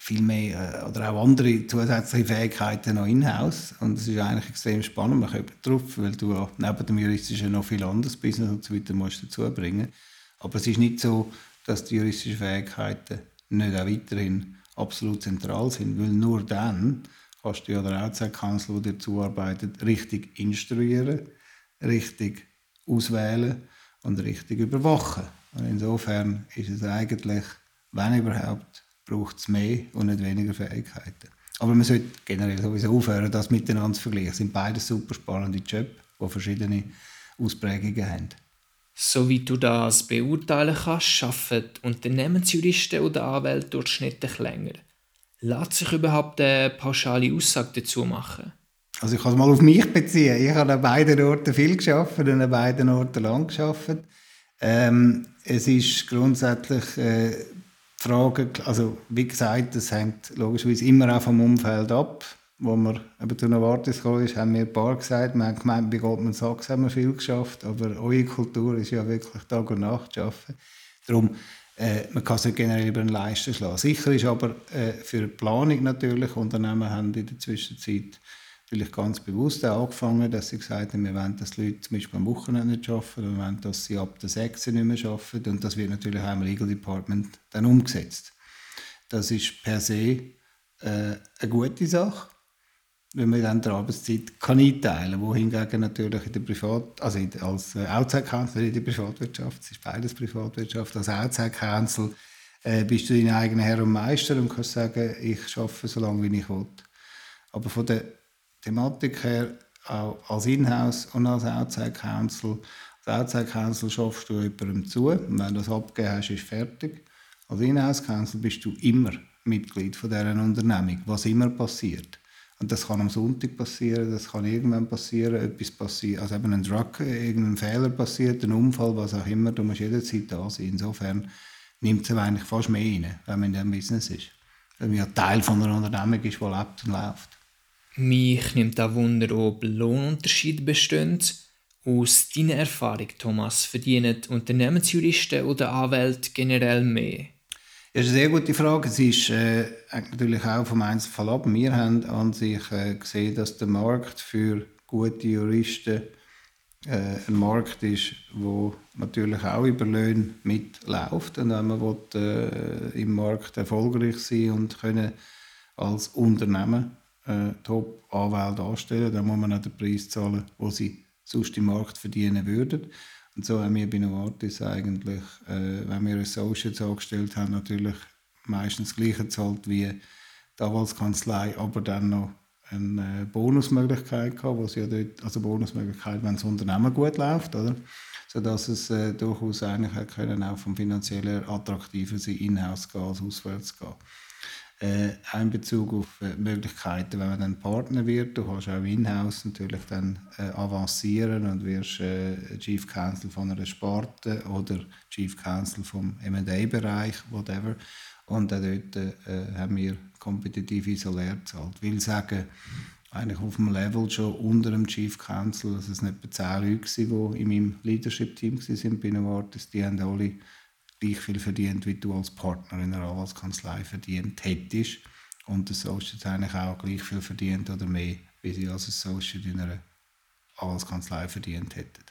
viel mehr äh, oder auch andere zusätzliche Fähigkeiten noch in-house. Und das ist eigentlich extrem spannend. Man kommt drauf, weil du auch neben dem juristischen noch viel anderes Business und so weiter musst dazu bringen. Aber es ist nicht so, dass die juristischen Fähigkeiten nicht auch weiterhin absolut zentral sind, weil nur dann kannst du ja der Outside-Counsel, der dir zuarbeitet, richtig instruieren, richtig auswählen und richtig überwachen. Und insofern ist es eigentlich, wenn überhaupt, braucht es mehr und nicht weniger Fähigkeiten. Aber man sollte generell sowieso aufhören, das miteinander zu vergleichen. Es sind beide super spannende Jobs, die verschiedene Ausprägungen haben. So wie du das beurteilen kannst, arbeiten Unternehmensjuristen oder Anwälte durchschnittlich länger. Lässt sich überhaupt eine pauschale Aussage dazu machen? Also ich kann es mal auf mich beziehen. Ich habe an beiden Orten viel geschafft und an beiden Orten lang geschafft. Ähm, es ist grundsätzlich äh, Frage, also wie gesagt, das hängt logischerweise immer auch vom Umfeld ab. Wo wir eben zu Novartis gekommen ist, haben wir ein paar gesagt, wir haben gemeint, bei Goldman Sachs haben wir viel geschafft, aber eure Kultur ist ja wirklich Tag und Nacht arbeiten. Darum, äh, man kann es generell über den Leisten schlagen. Sicher ist aber äh, für die Planung natürlich, Unternehmen haben in der Zwischenzeit vielleicht ganz bewusst angefangen, dass sie gesagt haben, wir wollen, dass die Leute zum Beispiel am Wochenende nicht arbeiten, wir wollen, dass sie ab der 6 nicht mehr arbeiten und das wird natürlich auch im Legal Department dann umgesetzt. Das ist per se äh, eine gute Sache, wenn man dann die Arbeitszeit kann einteilen kann, wohingegen natürlich in der Privat, also als äh, Outside Counsel in der Privatwirtschaft, es ist beides Privatwirtschaft, als Outside Counsel äh, bist du dein eigener Herr und Meister und kannst sagen, ich arbeite so lange, wie ich will. Aber von der Thematik her, auch als Inhouse und als Outside Counsel. Als Outside Counsel schaffst du jemandem zu und wenn du das abgegeben hast, ist fertig. Als Inhouse Counsel bist du immer Mitglied von dieser Unternehmung, was immer passiert. Und das kann am Sonntag passieren, das kann irgendwann passieren, etwas passiert, also eben ein Drug, irgendein Fehler passiert, ein Unfall, was auch immer, du musst jederzeit da sein. Insofern nimmt es eigentlich fast mehr rein, wenn man in diesem Business ist. Weil man ja Teil von einer Unternehmung ist, die lebt und läuft. Mich nimmt auch Wunder, ob Lohnunterschiede bestehen. Aus deiner Erfahrung, Thomas, verdienen Unternehmensjuristen oder Anwälte generell mehr? Das ist eine sehr gute Frage. Es ist äh, natürlich auch vom Einzelfall ab. Wir haben an sich äh, gesehen, dass der Markt für gute Juristen äh, ein Markt ist, wo natürlich auch über Löhne mitläuft. Und wenn man will, äh, im Markt erfolgreich sein und können als Unternehmen äh, Top-Anwälte anstellen, dann muss man auch den Preis zahlen, den sie sonst im Markt verdienen würden. Und so haben wir bei Novartis eigentlich, äh, wenn wir Associates angestellt haben, natürlich meistens das gleiche gezahlt wie die Anwaltskanzlei, aber dann noch eine äh, Bonusmöglichkeit gehabt, sie ja dort, also Bonusmöglichkeit, wenn das Unternehmen gut läuft, oder? sodass es äh, durchaus eigentlich können, auch vom finanziellen attraktiver sein, in-house gehen als auswärts gehen äh, auch in Bezug auf äh, Möglichkeiten, wenn man dann Partner wird. Du kannst auch in-house natürlich dann äh, avancieren und wirst äh, Chief Counsel von einer Sparte oder Chief Counsel vom M&A-Bereich, whatever. Und auch dort äh, haben wir kompetitive Salär gezahlt. Ich will sagen, eigentlich auf dem Level schon unter dem Chief Counsel, also es waren etwa zehn Leute, die in meinem Leadership-Team waren bei Novartis, die haben alle gleich viel verdient, wie du als Partner in einer Anwaltskanzlei verdient hättest. Und der Associate eigentlich auch gleich viel verdient oder mehr, wie sie als Associate in einer Anwaltskanzlei verdient hätten.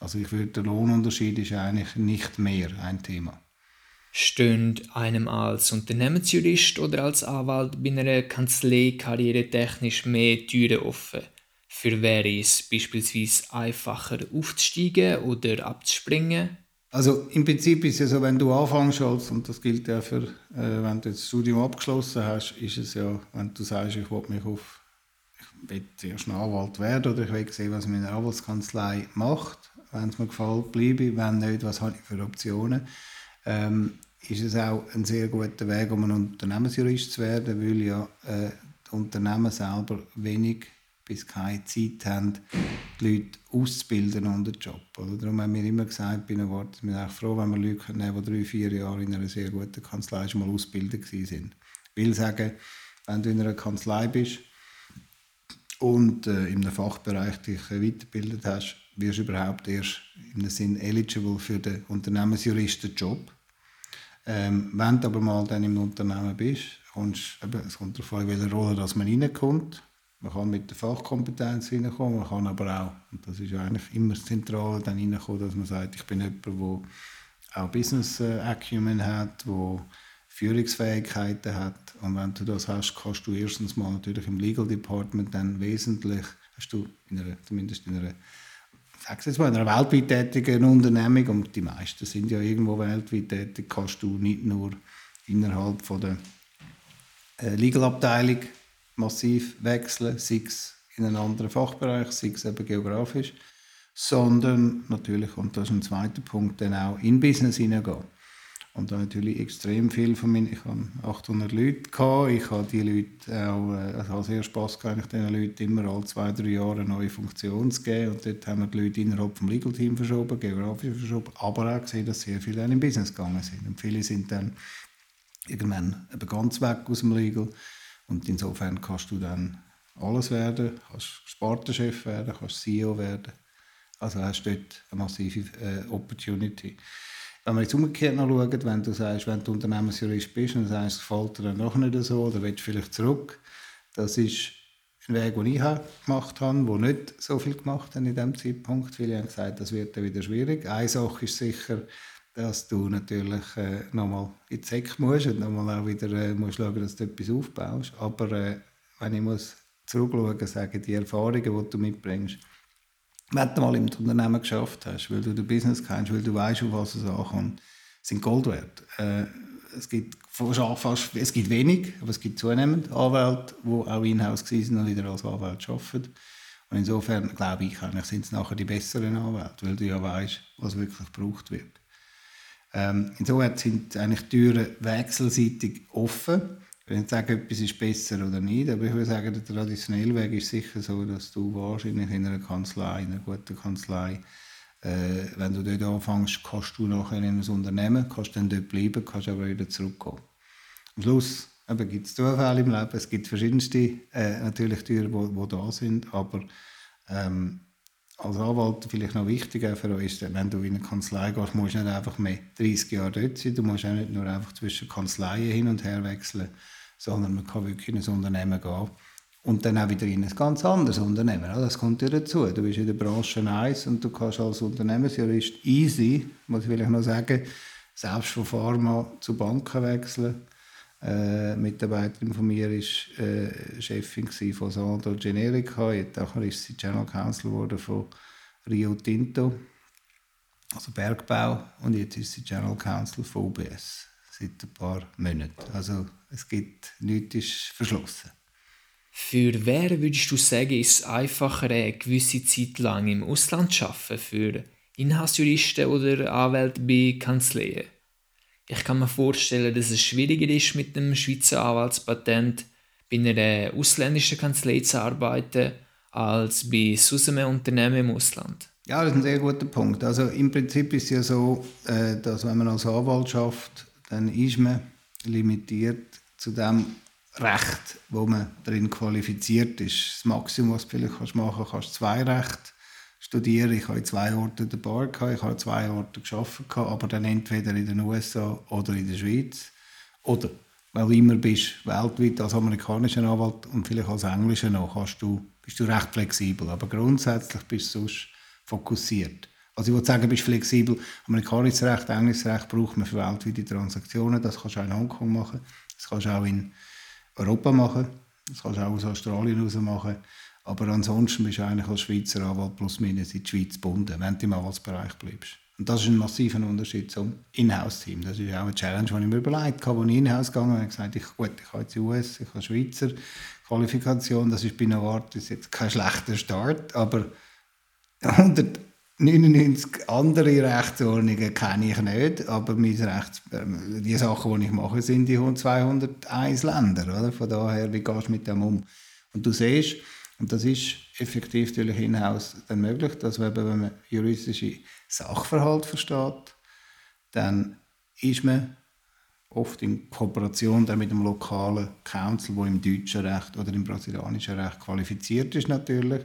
Also ich würde, der Lohnunterschied ist eigentlich nicht mehr ein Thema. Stünd einem als Unternehmensjurist oder als Anwalt bei einer Kanzlei karrieretechnisch mehr Türen offen? Für wäre es beispielsweise einfacher aufzusteigen oder abzuspringen? Also im Prinzip ist es ja so, wenn du anfängst als, und das gilt ja für, äh, wenn du das Studium abgeschlossen hast, ist es ja, wenn du sagst, ich will mich auf, ich will zuerst ein Anwalt werden oder ich will sehen, was meine Anwaltskanzlei macht, wenn es mir gefällt, bleibe ich, wenn nicht, was habe ich für Optionen. Ähm, ist es auch ein sehr guter Weg, um ein Unternehmensjurist zu werden, weil ja äh, die Unternehmen selber wenig bis keine Zeit haben, die Leute auszubilden unter den Job. Oder? Darum haben wir immer gesagt, bei einem Wort, wir sind froh, wenn wir Leute nehmen, die drei, vier Jahre in einer sehr guten Kanzlei schon mal ausgebildet sind. Ich will sagen, wenn du in einer Kanzlei bist und äh, in einem Fachbereich dich weitergebildet hast, wirst du überhaupt erst im Sinn eligible für den Unternehmensjuristenjob. Ähm, wenn du aber mal dann im Unternehmen bist, kommst, eben, es kommt darauf an, in welche Rolle dass man reinkommt. Man kann mit der Fachkompetenz reinkommen, man kann aber auch, und das ist eigentlich immer zentral, dann reinkommen, dass man sagt, ich bin jemand, der auch Business äh, Acumen hat, der Führungsfähigkeiten hat. Und wenn du das hast, kannst du erstens mal natürlich im Legal Department dann wesentlich, hast du in einer, zumindest in einer sag's jetzt mal, in einer weltweit tätigen Unternehmung, und die meisten sind ja irgendwo weltweit tätig, kannst du nicht nur innerhalb von der äh, Legal-Abteilung massiv wechseln, sei es in einen anderen Fachbereich, sei es eben geografisch, sondern natürlich, und das ist ein zweiter Punkt, dann auch in Business hineingehen. Und da natürlich extrem viel von mir. Ich hatte 800 Leute. Gehabt. Ich habe die Leute auch, äh, also habe sehr Spass gehabt, diesen Leuten immer alle zwei, drei Jahre eine neue Funktion zu geben. Und dort haben wir die Leute innerhalb des Legal Team verschoben, geografisch verschoben, aber auch gesehen, dass sehr viele dann im Business gegangen sind. Und viele sind dann irgendwann eben ganz weg aus dem Legal. Und insofern kannst du dann alles werden, kannst Spartenchef werden, kannst CEO werden. Also hast du dort eine massive äh, Opportunity. Wenn wir jetzt umgekehrt noch schauen, wenn du sagst, wenn du Unternehmensjurist bist und sagst, es gefällt dir noch nicht so oder willst vielleicht zurück, das ist ein Weg, den ich gemacht habe, der nicht so viel gemacht hat in diesem Zeitpunkt. Viele haben gesagt, das wird dann wieder schwierig. Eine Sache ist sicher, dass du natürlich äh, nochmal in die Säcke musst und nochmal auch wieder äh, musst schauen, dass du etwas aufbaust. Aber äh, wenn ich muss zurückschauen, sagen die Erfahrungen, die du mitbringst, wenn du mal im Unternehmen geschafft hast, weil du den Business kennst, weil du weißt, auf was es ankommt, sind Gold wert. Äh, es gibt fast, es gibt wenig, aber es gibt zunehmend Anwälte, die auch in-house sind und wieder als Anwälte arbeiten. Und insofern glaube ich, sind es nachher die besseren Anwälte, weil du ja weißt, was wirklich gebraucht wird. Ähm, insofern sind eigentlich Türen wechselseitig offen. Ich will nicht sagen, etwas ist besser oder nicht, aber ich würde sagen, der traditionelle Weg ist sicher so, dass du wahrscheinlich in einer Kanzlei, in einer guten Kanzlei, äh, wenn du dort anfängst, kannst du nachher in ein Unternehmen, kannst dann dort bleiben, kannst aber wieder zurückkommen. Am Schluss gibt es Zufälle im Leben, es gibt verschiedenste äh, natürlich Türen, die da sind, aber ähm, als Anwalt vielleicht noch wichtiger für uns wenn du in eine Kanzlei gehst, musst du nicht einfach mehr 30 Jahre dort sein, du musst auch nicht nur einfach zwischen Kanzleien hin und her wechseln, sondern man kann wirklich in ein Unternehmen gehen und dann auch wieder in ein ganz anderes Unternehmen. Das kommt ja dazu. Du bist in der Branche 1 und du kannst als Unternehmensjurist easy, muss ich vielleicht noch sagen, selbst von Pharma zu Banken wechseln. Äh, Mitarbeiterin von mir war äh, Chefin von Sando Generica. Jetzt ist sie General Counsel geworden von Rio Tinto, also Bergbau. Und jetzt ist sie General Counsel von UBS seit ein paar Monaten. Also es gibt nichts ist verschlossen. Für wer würdest du sagen, ist es einfacher, eine gewisse Zeit lang im Ausland zu arbeiten? Für Inhouse-Juristen oder Anwälte bei Kanzleien? Ich kann mir vorstellen, dass es schwieriger ist, mit dem Schweizer Anwaltspatent bei einer ausländischen Kanzlei zu arbeiten, als bei sonst einem Unternehmen im Ausland. Ja, das ist ein sehr guter Punkt. Also im Prinzip ist es ja so, äh, dass wenn man als Anwalt schafft, dann ist man limitiert zu dem Recht, wo man darin qualifiziert ist. Das Maximum, was du vielleicht machen kannst, kannst zwei Rechte studieren. Ich habe in zwei Orten den Bar gehabt, ich habe in zwei Orten gearbeitet, aber dann entweder in den USA oder in der Schweiz. Oder, weil du immer bist, weltweit als amerikanischer Anwalt und vielleicht als englischer noch, kannst du, bist du recht flexibel. Aber grundsätzlich bist du sonst fokussiert. Also ich würde sagen, bist flexibel. Amerikanisches Recht, englisches Recht braucht man für weltweite Transaktionen. Das kannst du auch in Hongkong machen. Das kannst du auch in Europa machen. Das kannst du auch aus Australien raus machen. Aber ansonsten bist du eigentlich als Schweizer Anwalt plus minus in die Schweiz gebunden, wenn du im Anwaltsbereich bleibst. Und das ist ein massiver Unterschied zum Inhouse-Team. Das ist auch eine Challenge, die ich mir überlegt habe, als ich in-house gegangen bin. Ich gesagt, ich, gut, ich habe jetzt US, ich habe Schweizer Qualifikation. Das ist bei Novartis jetzt kein schlechter Start, aber unter 99 andere Rechtsordnungen kenne ich nicht, aber mein Rechts, ähm, die Sachen, die ich mache, sind die 201 Länder. Oder? Von daher, wie gehst du mit dem um? Und du siehst, und das ist effektiv natürlich in-house dann möglich, dass man, wenn man juristische Sachverhalte versteht, dann ist man oft in Kooperation dann mit dem lokalen Council, wo im deutschen Recht oder im brasilianischen Recht qualifiziert ist natürlich,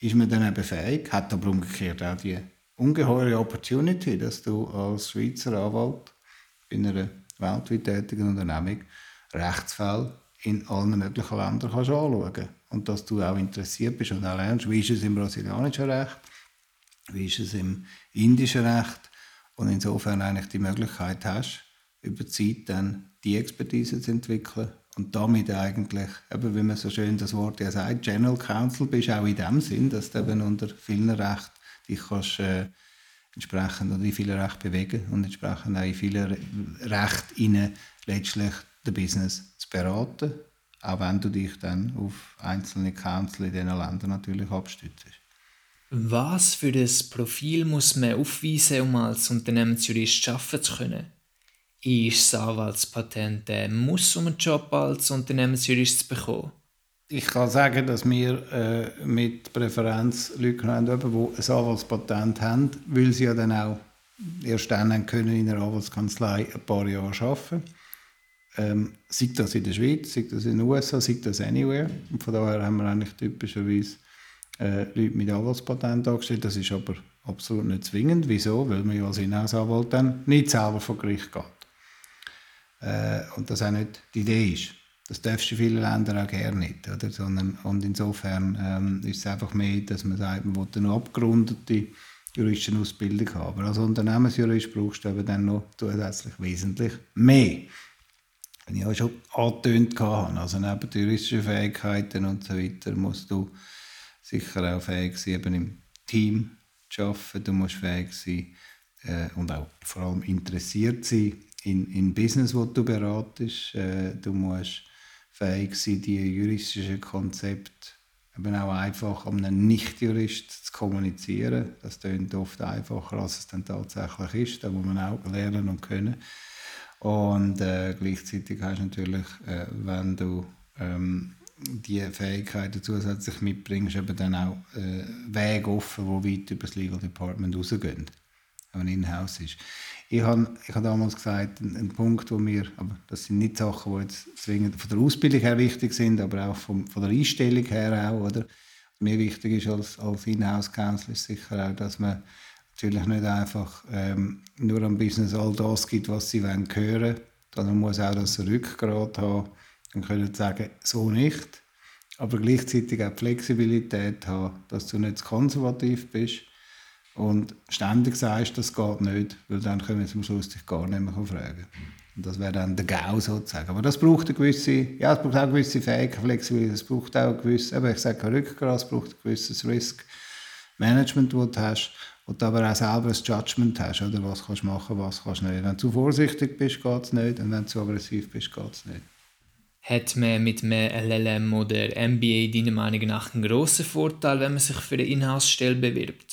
ist man dann eben fähig, hat aber umgekehrt auch die ungeheure Opportunity, dass du als Schweizer Anwalt in einer weltweit tätigen Unternehmung Rechtsfälle in allen möglichen Ländern kannst anschauen kannst. Und dass du auch interessiert bist und auch lernst, wie ist es im brasilianischen Recht, wie ist es im indischen Recht? Und insofern eigentlich die Möglichkeit hast, über die Zeit dann die Expertise zu entwickeln und damit eigentlich, eben, wie man so schön das Wort ja sagt, General Counsel bist, auch in dem Sinn, dass du eben unter vielen Rechten dich kannst, äh, entsprechend oder in vielen Rechten bewegen und entsprechend auch in vielen Rechten letztlich das Business zu beraten, auch wenn du dich dann auf einzelne Counsel in diesen Ländern natürlich abstützt. Was für das Profil muss man aufweisen, um als Unternehmensjurist arbeiten zu können? Ist das Anwaltspatent ein Muss, um einen Job als Unternehmensjurist zu bekommen? Ich kann sagen, dass wir äh, mit Präferenz Leute haben, die ein Anwaltspatent haben, weil sie ja dann auch erst dann können in einer Anwaltskanzlei ein paar Jahre arbeiten ähm, sei das in der Schweiz, sei das in den USA, sei das anywhere. Und von daher haben wir eigentlich typischerweise äh, Leute mit Anwaltspatent angestellt. Das ist aber absolut nicht zwingend. Wieso? Weil man ja als Inhouse-Anwalt dann nicht selber vor Gericht geht. Äh, und das auch nicht die Idee ist. Das darfst du in vielen Ländern auch gerne nicht. Oder? Sondern, und insofern ähm, ist es einfach mehr, dass man sagt, man will eine abgerundete juristische Ausbildung haben. Aber als Unternehmensjurist brauchst du aber dann noch zusätzlich wesentlich mehr. Wenn ich auch schon angetönt habe, also neben juristischen Fähigkeiten und so weiter, musst du sicher auch fähig sein, eben im Team zu arbeiten. Du musst fähig sein äh, und auch vor allem interessiert sein in, in Business, das du beratest. Äh, du musst fähig sein, die juristischen Konzepte eben auch einfach an einen Nicht-Jurist zu kommunizieren. Das klingt oft einfacher, als es dann tatsächlich ist. Da muss man auch lernen und können. Und äh, gleichzeitig hast du natürlich, äh, wenn du ähm, die Fähigkeiten zusätzlich mitbringst, eben dann auch äh, Wege offen, die weit über das Legal Department rausgehen, wenn in-house ist. Ich habe ich hab damals gesagt, ein, ein, Punkt, wo mir, aber das sind nicht Sachen, die jetzt zwingend von der Ausbildung her wichtig sind, aber auch vom, von der Einstellung her auch, oder? Mir wichtig ist als, als Inhouse-Counsel ist sicher auch, dass man natürlich nicht einfach ähm, nur am Business all das gibt, was sie hören. Wollen, sondern man muss auch das Rückgrat haben. Und können sagen, so nicht, aber gleichzeitig auch Flexibilität haben, dass du nicht zu konservativ bist. Und ständig sagst, das geht nicht, weil dann können wir am Schluss dich gar nicht mehr fragen. Und das wäre dann der GAU sozusagen. Aber das braucht eine gewisse, ja, es braucht auch eine gewisse Fähigkeit, Flexibilität, es braucht auch ein gewisses, aber ich sage Rückgrat, es braucht ein gewisses Risk Management, das du hast und aber auch selber ein Judgment hast, oder was kannst du machen, was kannst du nicht. Wenn du zu vorsichtig bist, geht es nicht, und wenn du zu aggressiv bist, geht es nicht. Hat man mit einem LLM oder MBA deiner Meinung nach einen grossen Vorteil, wenn man sich für eine Inhouse-Stelle bewirbt?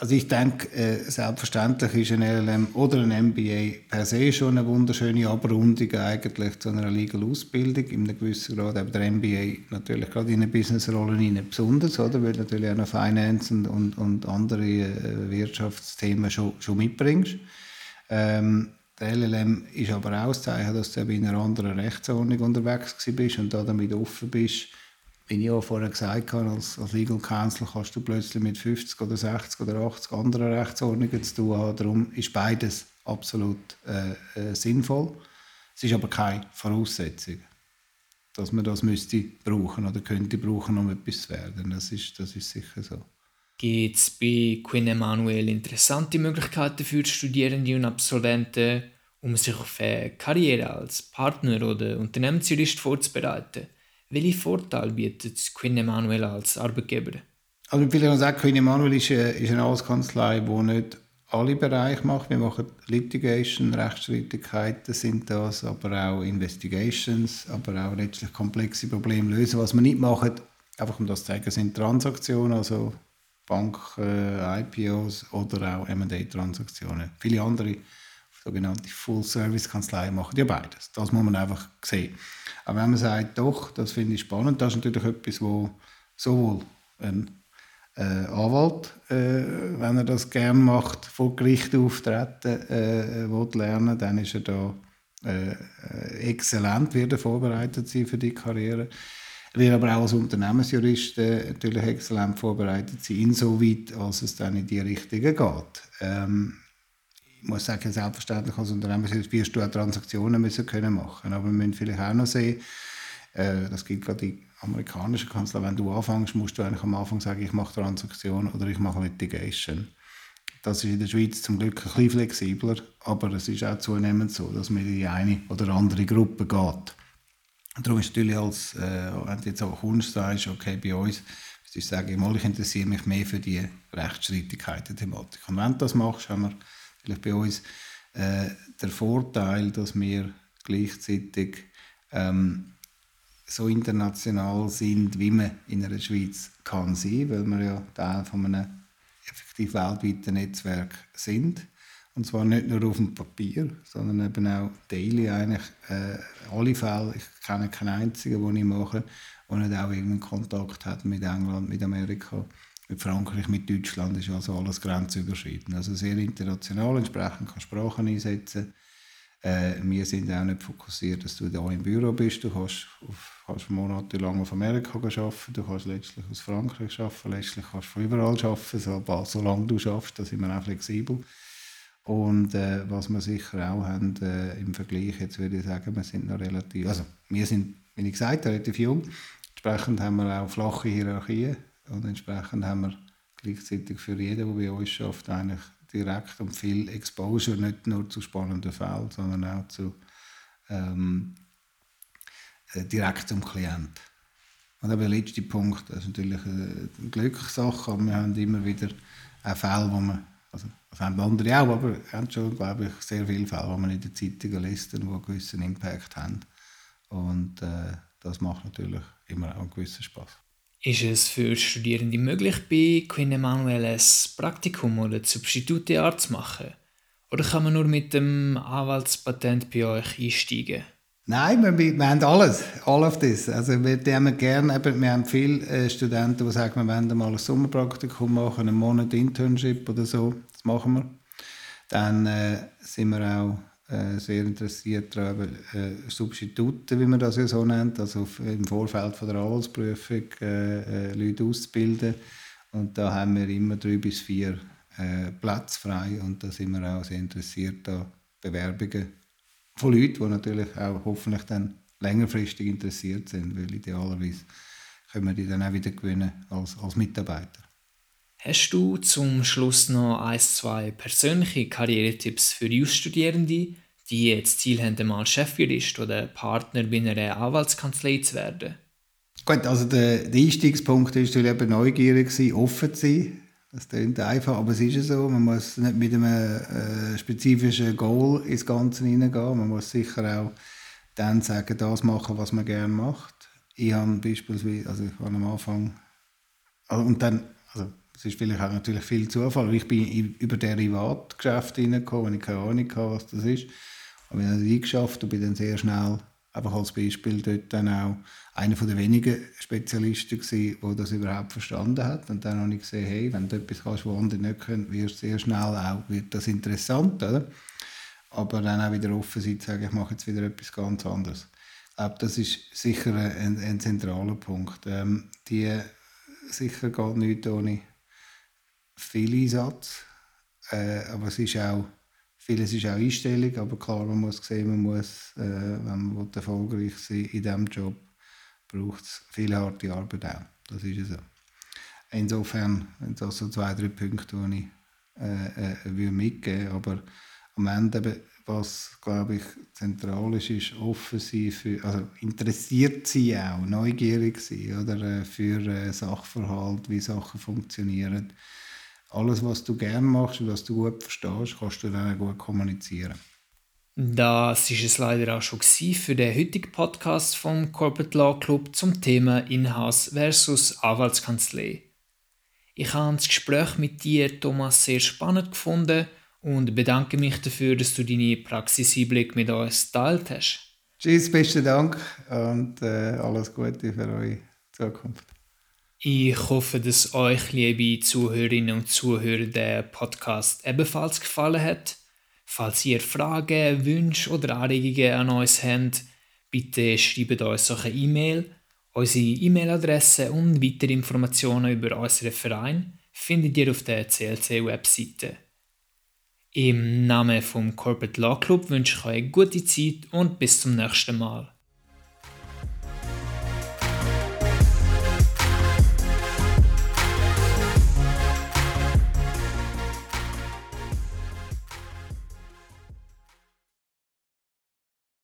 Also ich denke, äh, selbstverständlich ist ein LLM oder ein MBA per se schon eine wunderschöne Abrundung eigentlich zu einer Legal Ausbildung, in einem gewissen Grad, aber der MBA natürlich gerade in eine Businessrolle besonders, oder? weil natürlich auch noch Finance und, und, und andere äh, Wirtschaftsthemen schon, schon mitbringst. Ähm, der LLM ist aber auch das Zeichen, dass du in einer anderen Rechtsordnung unterwegs bist und da damit offen bist, wie ich auch vorher gesagt habe, als, als Legal Counsel kannst du plötzlich mit 50 oder 60 oder 80 anderen Rechtsordnungen zu tun haben. Darum ist beides absolut äh, äh, sinnvoll. Es ist aber keine Voraussetzung, dass man das müsste brauchen oder könnte brauchen, um etwas zu werden. Das ist, das ist sicher so. Gibt es bei Queen Emanuel interessante Möglichkeiten für Studierende und Absolventen, um sich auf eine Karriere als Partner oder Unternehmensjurist vorzubereiten? Welche Vorteile bietet Queen Emanuel als Arbeitgeber? Also ich will ja sagen, Queen Emanuel ist eine, ist eine Anwaltskanzlei, die nicht alle Bereiche macht. Wir machen Litigation, Rechtsstreitigkeiten sind das, aber auch Investigations, aber auch letztlich komplexe Probleme lösen. Was wir nicht machen, einfach um das zu zeigen, sind Transaktionen, also Bank-IPOs äh, oder auch M&A-Transaktionen. Viele andere sogenannte Full-Service-Kanzleien machen ja beides. Das muss man einfach sehen. Aber wenn man sagt, doch, das finde ich spannend, das ist natürlich etwas, wo sowohl ein äh, Anwalt, äh, wenn er das gerne macht, vor Gericht auftreten äh, will lernen, dann ist er da äh, exzellent, wird er vorbereitet sein für die Karriere. Er wird aber auch als Unternehmensjurist äh, natürlich exzellent vorbereitet sein, insoweit, als es dann in die Richtung geht. Ähm, ich muss sagen, selbstverständlich als Unternehmensjurist wirst du auch Transaktionen müssen können machen, aber wir müssen vielleicht auch noch sehen, äh, das gilt gerade die amerikanischen Kanzler, wenn du anfängst, musst du eigentlich am Anfang sagen, ich mache Transaktion oder ich mache Litigation. Das ist in der Schweiz zum Glück ein bisschen flexibler, aber es ist auch zunehmend so, dass man in die eine oder andere Gruppe geht. Darum ist natürlich als, äh, wenn du jetzt auch Kunst sagst, okay, bei uns, ich sage ich interessiere mich mehr für die Rechtsstreitigkeiten-Thematik. Und wenn du das machst, haben wir vielleicht bei uns äh, den Vorteil, dass wir gleichzeitig ähm, so international sind, wie man in der Schweiz kann sein, weil wir ja Teil von einem effektiv weltweiten Netzwerk sind. Und zwar nicht nur auf dem Papier, sondern eben auch daily eigentlich. Äh, alle Fälle, ich kenne keinen einzigen, den ich mache, der nicht auch irgendeinen Kontakt hat mit England, mit Amerika, mit Frankreich, mit Deutschland, ist also alles grenzüberschreitend. Also sehr international, entsprechend kann Sprachen einsetzen äh, wir sind auch nicht fokussiert, dass du da im Büro bist. Du kannst, auf, kannst monatelang auf Amerika arbeiten, du kannst letztlich aus Frankreich arbeiten, letztlich kannst du von überall arbeiten, so, solange du schaffst, da sind wir auch flexibel. Und äh, was wir sicher auch haben äh, im Vergleich, jetzt würde ich sagen, wir sind noch relativ, also wir sind, wie ich gesagt habe, relativ jung. Entsprechend haben wir auch flache Hierarchien und entsprechend haben wir gleichzeitig für jeden, der bei uns schafft, eigentlich direkt und viel Exposure, nicht nur zu spannenden Fällen, sondern auch zu ähm, äh, direkt zum Klienten. Und aber der letzte Punkt, das ist natürlich eine Glückssache, aber wir haben immer wieder auch Fälle, wo man, also das haben andere auch, aber wir haben schon, glaube ich, sehr viele Fälle, die man in den Zeitungen liest, die einen gewissen Impact haben. Und äh, das macht natürlich immer auch einen gewissen Spaß. Ist es für Studierende möglich, bei Queen Emanuel ein Praktikum oder Substitutjahr zu machen? Oder kann man nur mit dem Anwaltspatent bei euch einsteigen? Nein, wir, wir haben alles, all of this. Also wir haben gerne, wir haben viele äh, Studenten, die sagen, wir wollen mal ein Sommerpraktikum machen, einen Monat Internship oder so. Das machen wir. Dann äh, sind wir auch äh, sehr interessiert daran, äh, Substitute, wie man das ja so nennt, also im Vorfeld von der Anwaltsprüfung äh, äh, Leute auszubilden. Und da haben wir immer drei bis vier äh, Plätze frei und da sind wir auch sehr interessiert an Bewerbungen von Leuten, die natürlich auch hoffentlich dann längerfristig interessiert sind, weil idealerweise können wir die dann auch wieder gewinnen als, als Mitarbeiter. Hast du zum Schluss noch ein, zwei persönliche Karrieretipps für Jus-Studierende, die jetzt Ziel haben, mal Chefjurist oder Partner bei einer Anwaltskanzlei zu werden? Gut, also der, der Einstiegspunkt ist natürlich eben neugierig sein, offen zu sein. Das klingt einfach, aber es ist ja so. Man muss nicht mit einem äh, spezifischen Goal ins Ganze hineingehen. Man muss sicher auch dann sagen, das machen, was man gerne macht. Ich habe beispielsweise, also ich habe am Anfang, also und dann, also es ist vielleicht auch natürlich viel Zufall, ich bin über Derivatgeschäft hineingekommen, ich keine Ahnung hatte, was das ist. Habe ich dann eingeschafft und bin dann sehr schnell, einfach als Beispiel, dort dann auch einer der wenigen Spezialisten gewesen, der das überhaupt verstanden hat. Und dann habe ich gesehen, hey, wenn du etwas kannst, was andere nicht können, wird sehr schnell auch wird das interessant, oder? Aber dann auch wieder offen sein, zu sagen, ich mache jetzt wieder etwas ganz anderes. Ich glaube, das ist sicher ein, ein zentraler Punkt. Ähm, die sicher geht nicht ohne viel Einsatz. Äh, aber es ist auch, vieles ist auch Einstellung, aber klar, man muss sehen, man muss, äh, wenn man erfolgreich sein in diesem Job, braucht es viel harte Arbeit auch. Das ist so. Insofern sind das so zwei, drei Punkte, die ich äh, äh, mitgeben würde. Aber am Ende, was glaube ich zentral ist, ist offen sein, für, also interessiert sein auch, neugierig sein oder, äh, für äh, Sachverhalt, wie Sachen funktionieren alles, was du gerne machst und was du gut verstehst, kannst du dann gut kommunizieren. Das ist es leider auch schon für den heutigen Podcast vom Corporate Law Club zum Thema Inhouse versus Anwaltskanzlei. Ich habe das Gespräch mit dir, Thomas, sehr spannend gefunden und bedanke mich dafür, dass du deine Praxiseinblick mit uns geteilt hast. Tschüss, besten Dank und äh, alles Gute für eure Zukunft. Ich hoffe, dass euch, liebe Zuhörerinnen und Zuhörer, der Podcast ebenfalls gefallen hat. Falls ihr Fragen, Wünsche oder Anregungen an uns habt, bitte schreibt uns eine E-Mail. Unsere E-Mail-Adresse und weitere Informationen über unseren Verein findet ihr auf der CLC-Webseite. Im Namen vom Corporate Law Club wünsche ich euch eine gute Zeit und bis zum nächsten Mal.